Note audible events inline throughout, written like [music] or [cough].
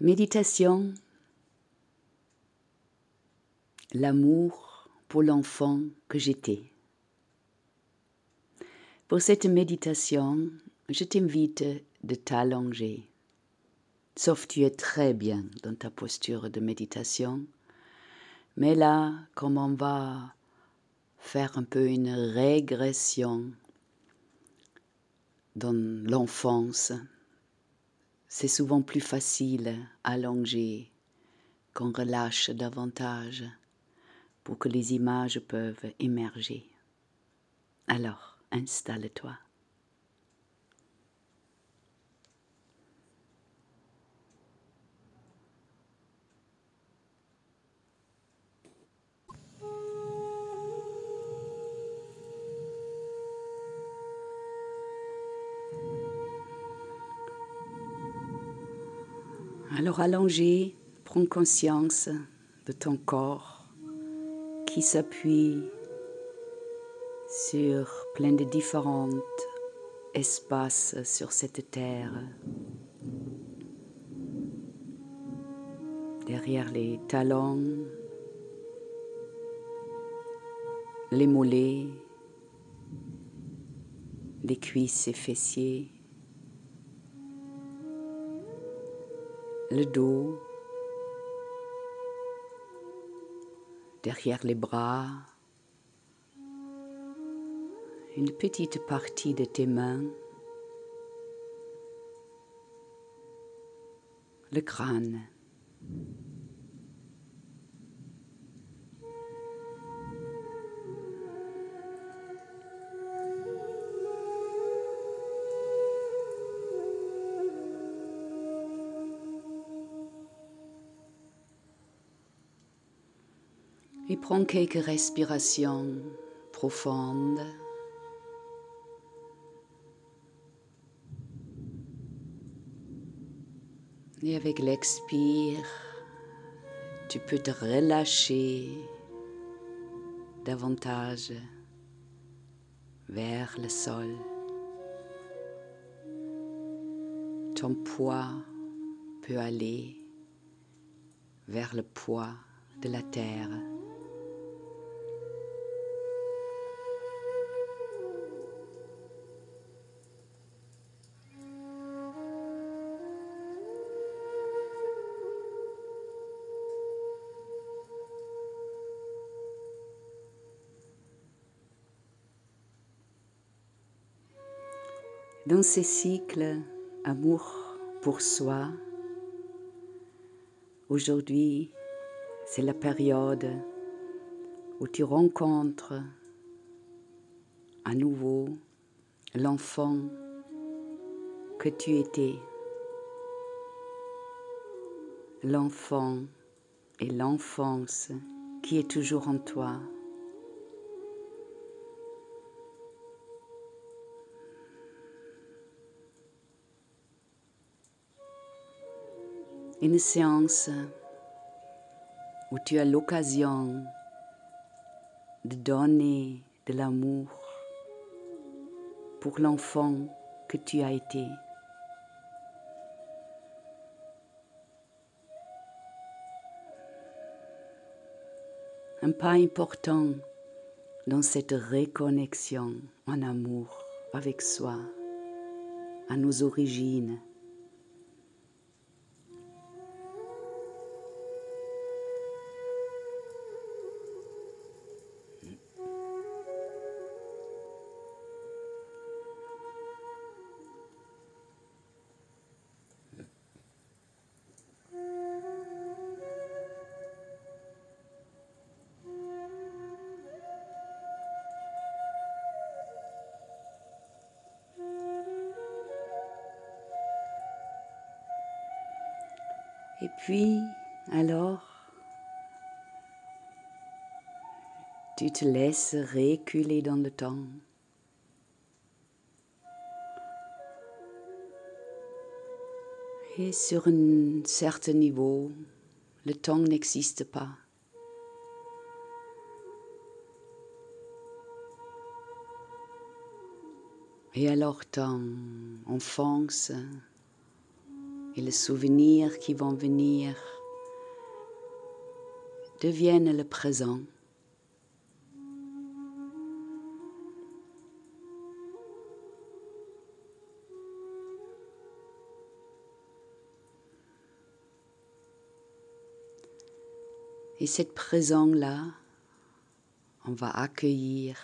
Méditation, l'amour pour l'enfant que j'étais. Pour cette méditation, je t'invite de t'allonger, sauf tu es très bien dans ta posture de méditation. Mais là, comme on va faire un peu une régression dans l'enfance, c'est souvent plus facile allonger qu'on relâche davantage pour que les images peuvent émerger. Alors, installe-toi. Alors allongé, prends conscience de ton corps qui s'appuie sur plein de différents espaces sur cette terre. Derrière les talons, les mollets, les cuisses et fessiers. Le dos, derrière les bras, une petite partie de tes mains, le crâne. Prends quelques respirations profondes. Et avec l'expire, tu peux te relâcher davantage vers le sol. Ton poids peut aller vers le poids de la terre. Dans ces cycles, amour pour soi, aujourd'hui, c'est la période où tu rencontres à nouveau l'enfant que tu étais, l'enfant et l'enfance qui est toujours en toi. Une séance où tu as l'occasion de donner de l'amour pour l'enfant que tu as été. Un pas important dans cette reconnexion en amour avec soi, à nos origines, Et puis, alors, tu te laisses reculer dans le temps. Et sur un certain niveau, le temps n'existe pas. Et alors ton enfance et les souvenirs qui vont venir deviennent le présent. Et cette présent-là, on va accueillir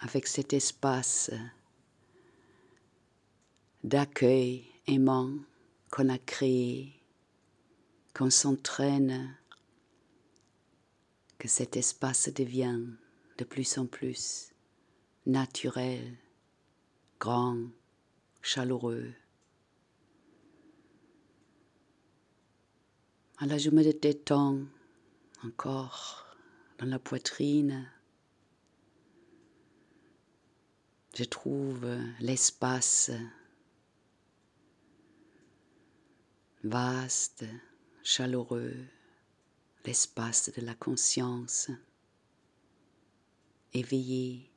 avec cet espace d'accueil aimant qu'on a créé, qu'on s'entraîne, que cet espace devient de plus en plus naturel, grand, chaleureux. Alors je me détends encore dans la poitrine. Je trouve l'espace vaste, chaleureux, l'espace de la conscience éveillé.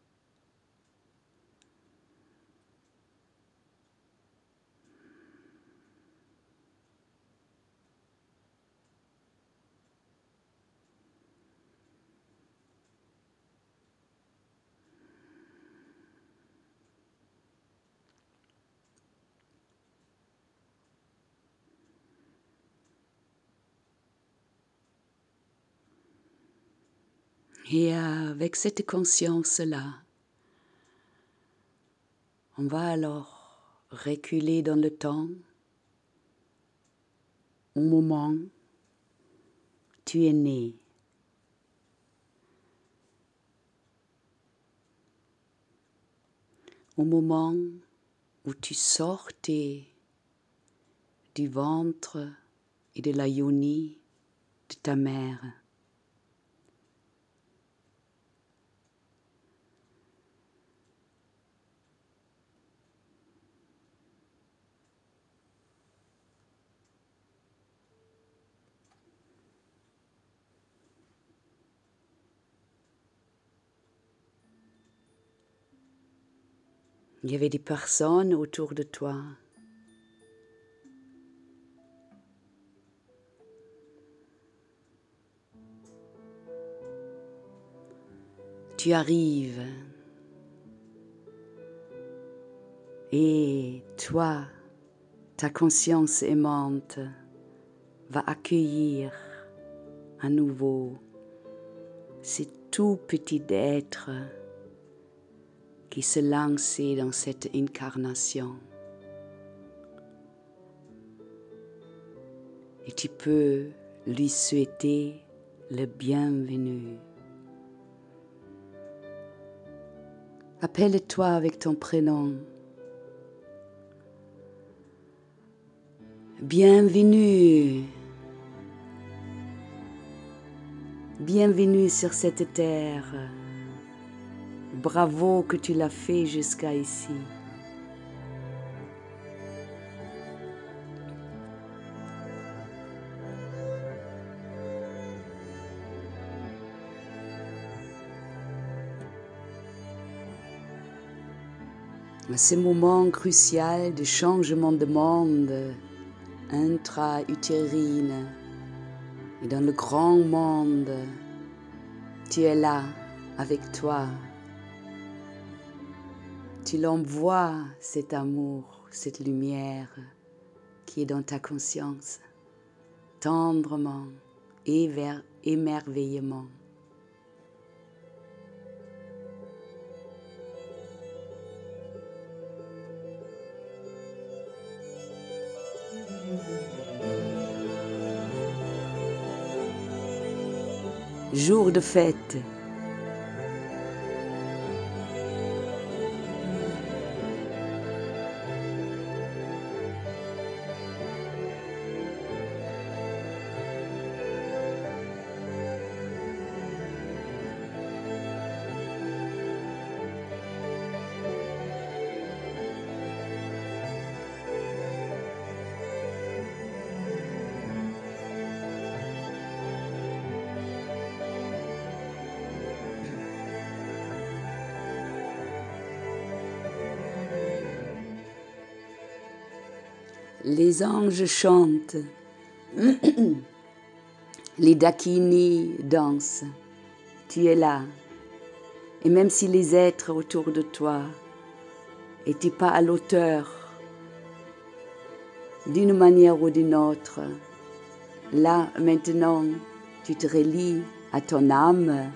Et avec cette conscience-là, on va alors reculer dans le temps au moment où tu es né. Au moment où tu sortais du ventre et de la de ta mère. Il y avait des personnes autour de toi. Tu arrives et toi, ta conscience aimante va accueillir à nouveau ces tout petits êtres qui se lançait dans cette incarnation. Et tu peux lui souhaiter le bienvenu. Appelle-toi avec ton prénom. Bienvenue. Bienvenue sur cette terre. Bravo que tu l'as fait jusqu'à ici. À ce moment crucial de changement de monde intra-utérine et dans le grand monde, tu es là avec toi tu l'envoies cet amour, cette lumière qui est dans ta conscience, tendrement, émerveillement. Jour de fête, Les anges chantent, [clears throat] les dakini dansent, tu es là. Et même si les êtres autour de toi n'étaient pas à l'auteur d'une manière ou d'une autre, là maintenant tu te relis à ton âme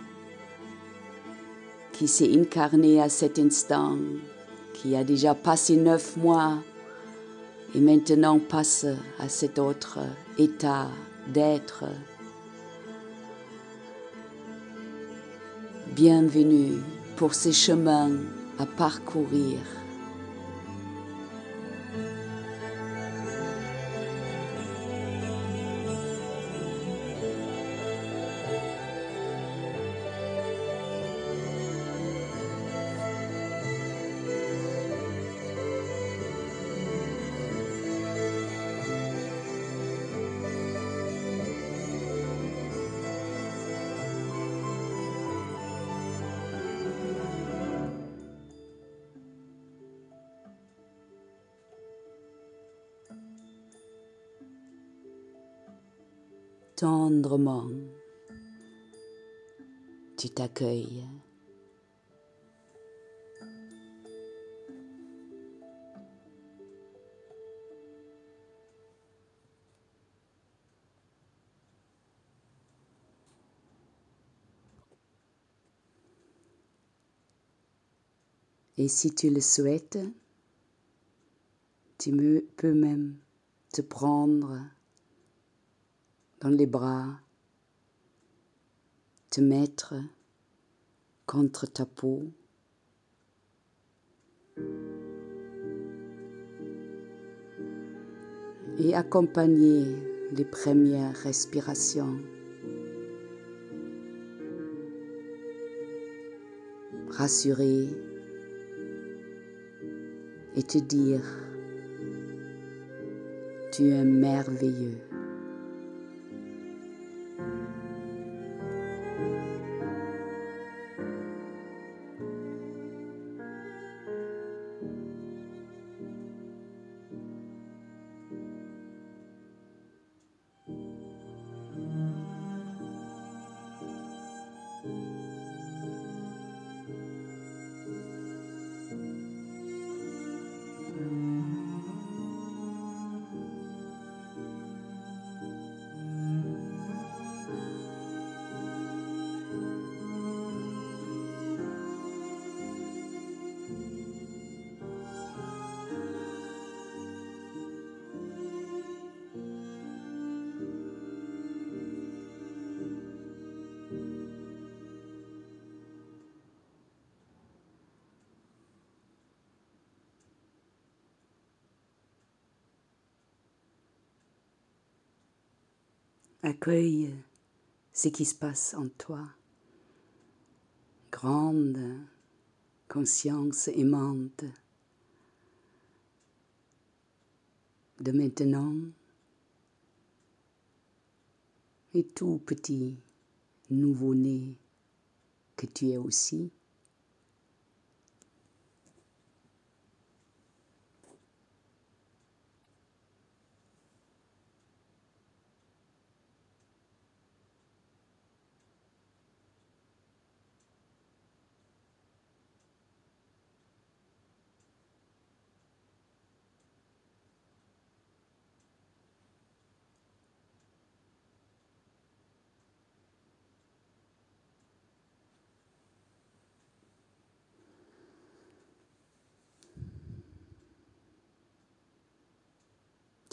qui s'est incarnée à cet instant, qui a déjà passé neuf mois et maintenant passe à cet autre état d'être. Bienvenue pour ces chemins à parcourir. Et si tu le souhaites, tu peux même te prendre dans les bras, te mettre contre ta peau. Et accompagner les premières respirations. Rassurer et te dire, tu es merveilleux. Accueille ce qui se passe en toi. Grande conscience aimante de maintenant et tout petit nouveau-né que tu es aussi.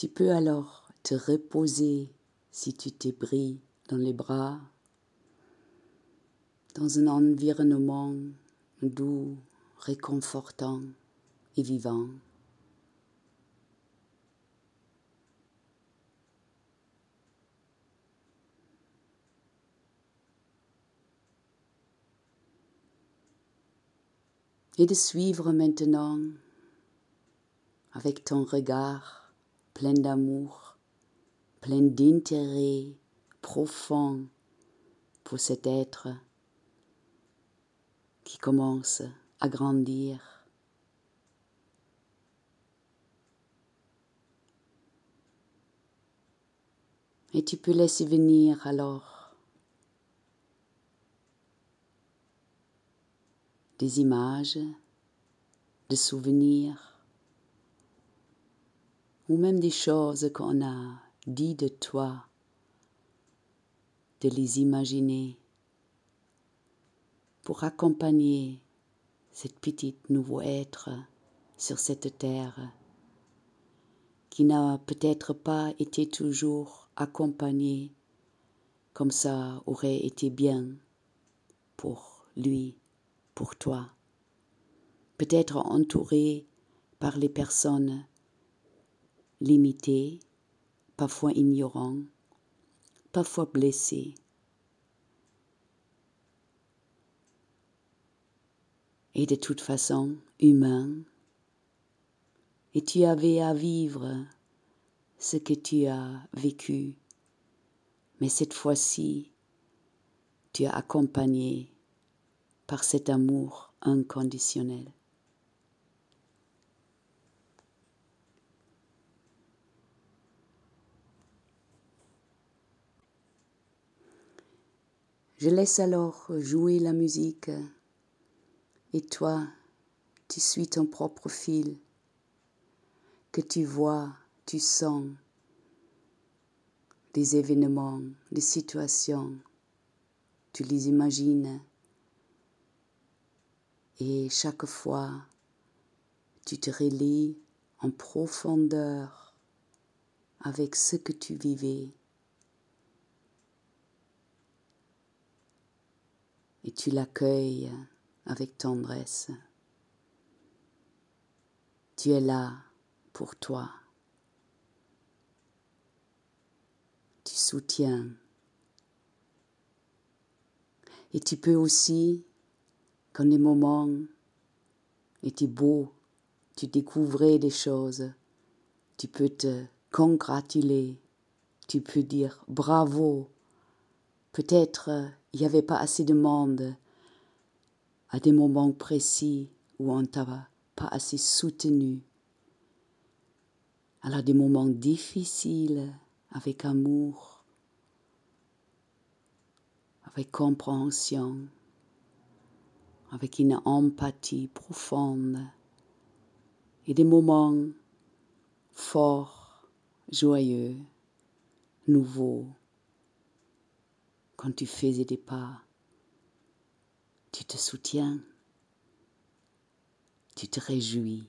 Tu peux alors te reposer si tu t'es pris dans les bras, dans un environnement doux, réconfortant et vivant. Et de suivre maintenant avec ton regard plein d'amour, plein d'intérêt profond pour cet être qui commence à grandir. Et tu peux laisser venir alors des images, des souvenirs, ou même des choses qu'on a dit de toi, de les imaginer pour accompagner cette petite nouveau être sur cette terre qui n'a peut-être pas été toujours accompagné comme ça aurait été bien pour lui, pour toi. Peut-être entouré par les personnes limitées, parfois ignorantes, parfois blessées. Et de toute façon, humain, et tu avais à vivre ce que tu as vécu, mais cette fois-ci, tu es accompagné par cet amour inconditionnel. Je laisse alors jouer la musique. Et toi, tu suis ton propre fil. Que tu vois, tu sens des événements, des situations, tu les imagines. Et chaque fois tu te relis en profondeur avec ce que tu vivais et tu l'accueilles avec tendresse. Tu es là pour toi. Tu soutiens. Et tu peux aussi, quand les moments étaient beaux, tu découvrais des choses, tu peux te congratuler, tu peux dire bravo. Peut-être il n'y avait pas assez de monde. À des moments précis où on t'a pas assez soutenu. Alors des moments difficiles avec amour, avec compréhension, avec une empathie profonde et des moments forts, joyeux, nouveaux, quand tu faisais des pas, tu te soutiens, tu te réjouis.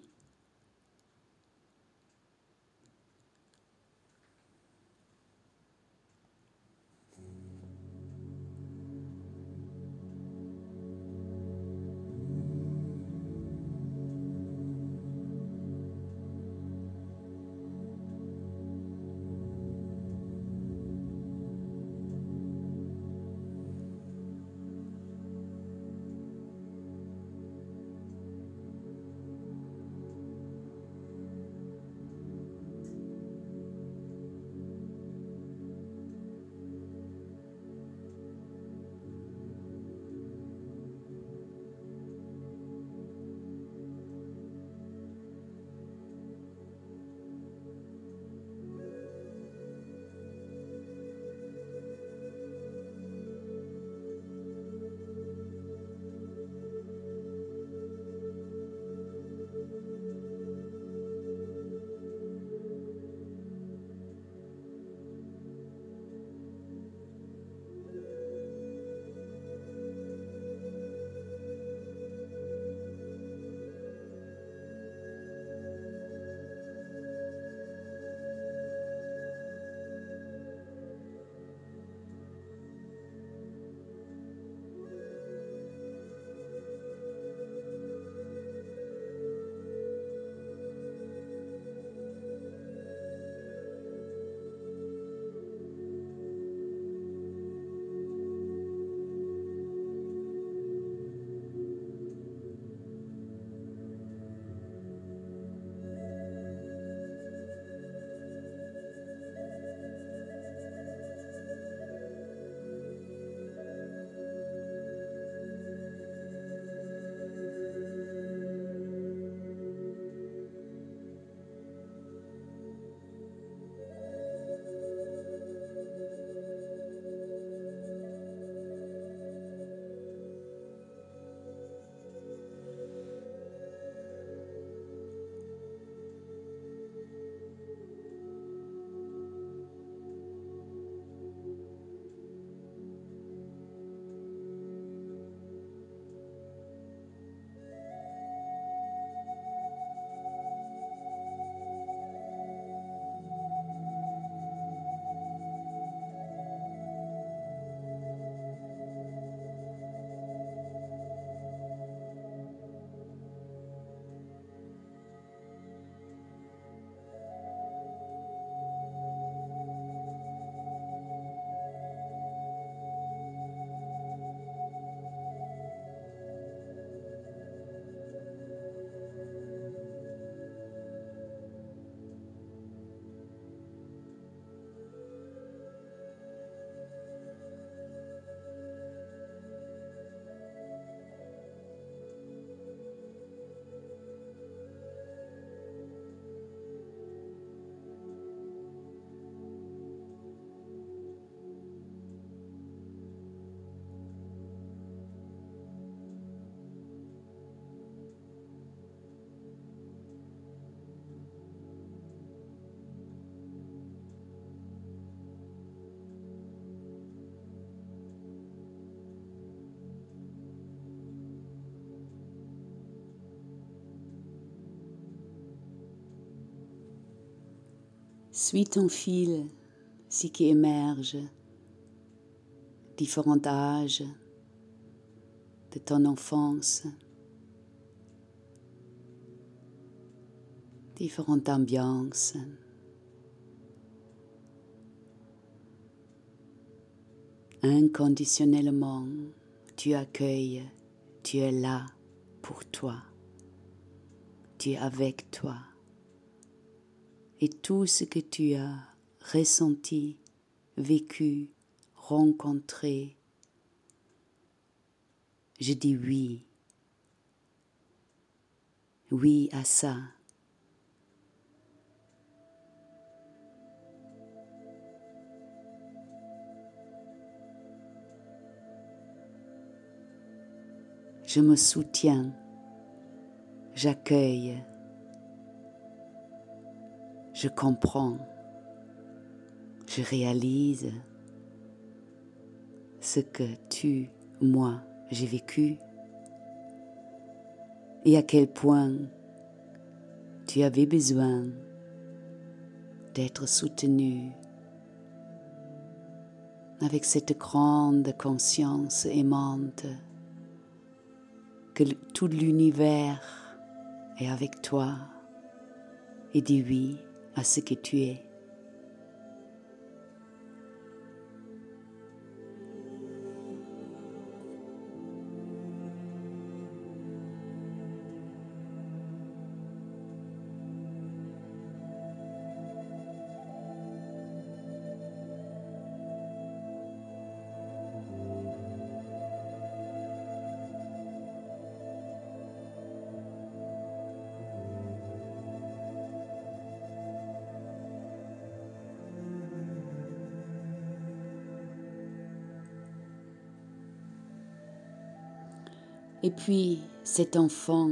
Suis ton fil, ce qui émerge, différents âges de ton enfance, différentes ambiances. Inconditionnellement, tu accueilles, tu es là pour toi, tu es avec toi. Et tout ce que tu as ressenti, vécu, rencontré, je dis oui. Oui à ça. Je me soutiens, j'accueille, je comprends, je réalise ce que tu, moi, j'ai vécu et à quel point tu avais besoin d'être soutenu avec cette grande conscience aimante que tout l'univers est avec toi et dit oui à ce que tu es. Et puis cet enfant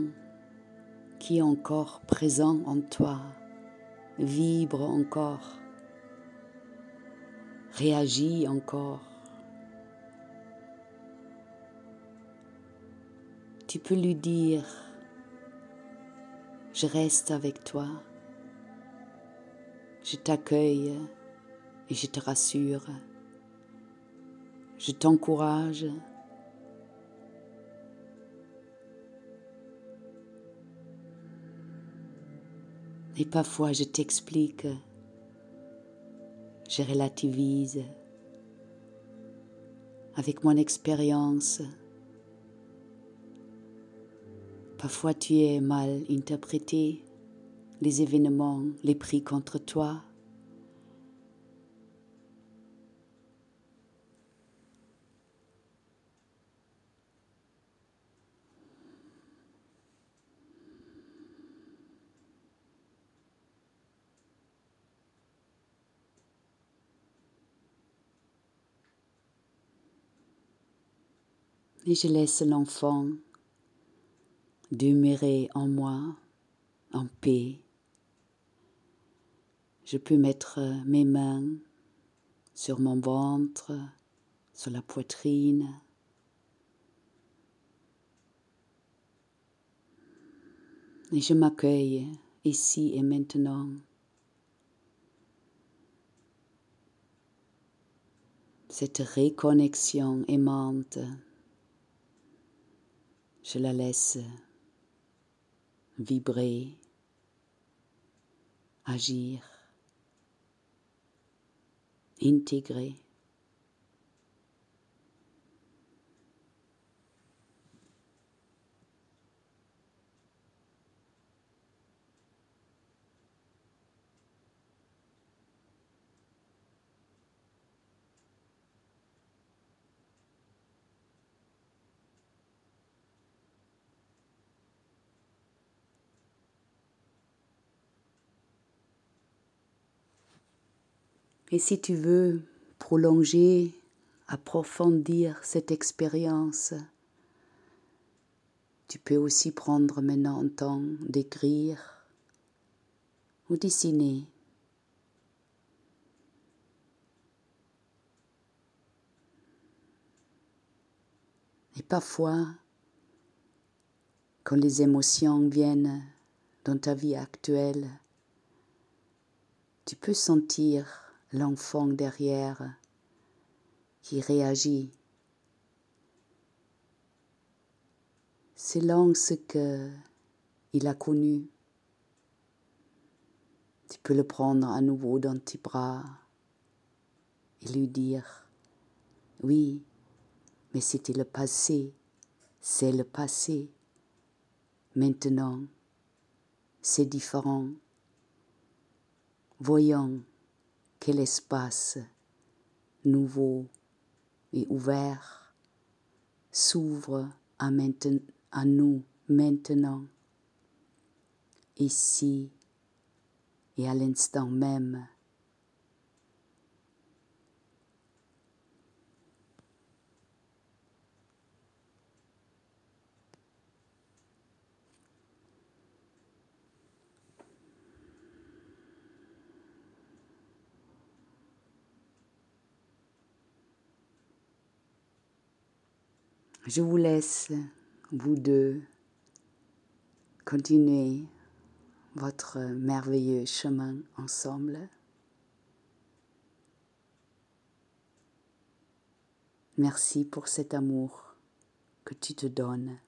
qui est encore présent en toi, vibre encore, réagit encore. Tu peux lui dire, je reste avec toi, je t'accueille et je te rassure, je t'encourage Et parfois je t'explique, je relativise avec mon expérience. Parfois tu es mal interprété, les événements, les pris contre toi. Et je laisse l'enfant demeurer en moi en paix. Je peux mettre mes mains sur mon ventre, sur la poitrine. Et je m'accueille ici et maintenant. Cette réconnexion aimante je la laisse vibrer, agir, intégrer. Et si tu veux prolonger, approfondir cette expérience, tu peux aussi prendre maintenant le temps d'écrire ou dessiner. Et parfois, quand les émotions viennent dans ta vie actuelle, tu peux peux sentir l'enfant derrière qui réagit selon ce que il a connu. Tu peux le prendre à nouveau dans tes bras et lui dire oui, mais c'était le passé, c'est le passé. Maintenant, c'est différent. Voyons quel espace nouveau et ouvert s'ouvre à, à nous maintenant, ici et à l'instant même. Je vous laisse, vous deux, continuer votre merveilleux chemin ensemble. Merci pour cet amour que tu te donnes.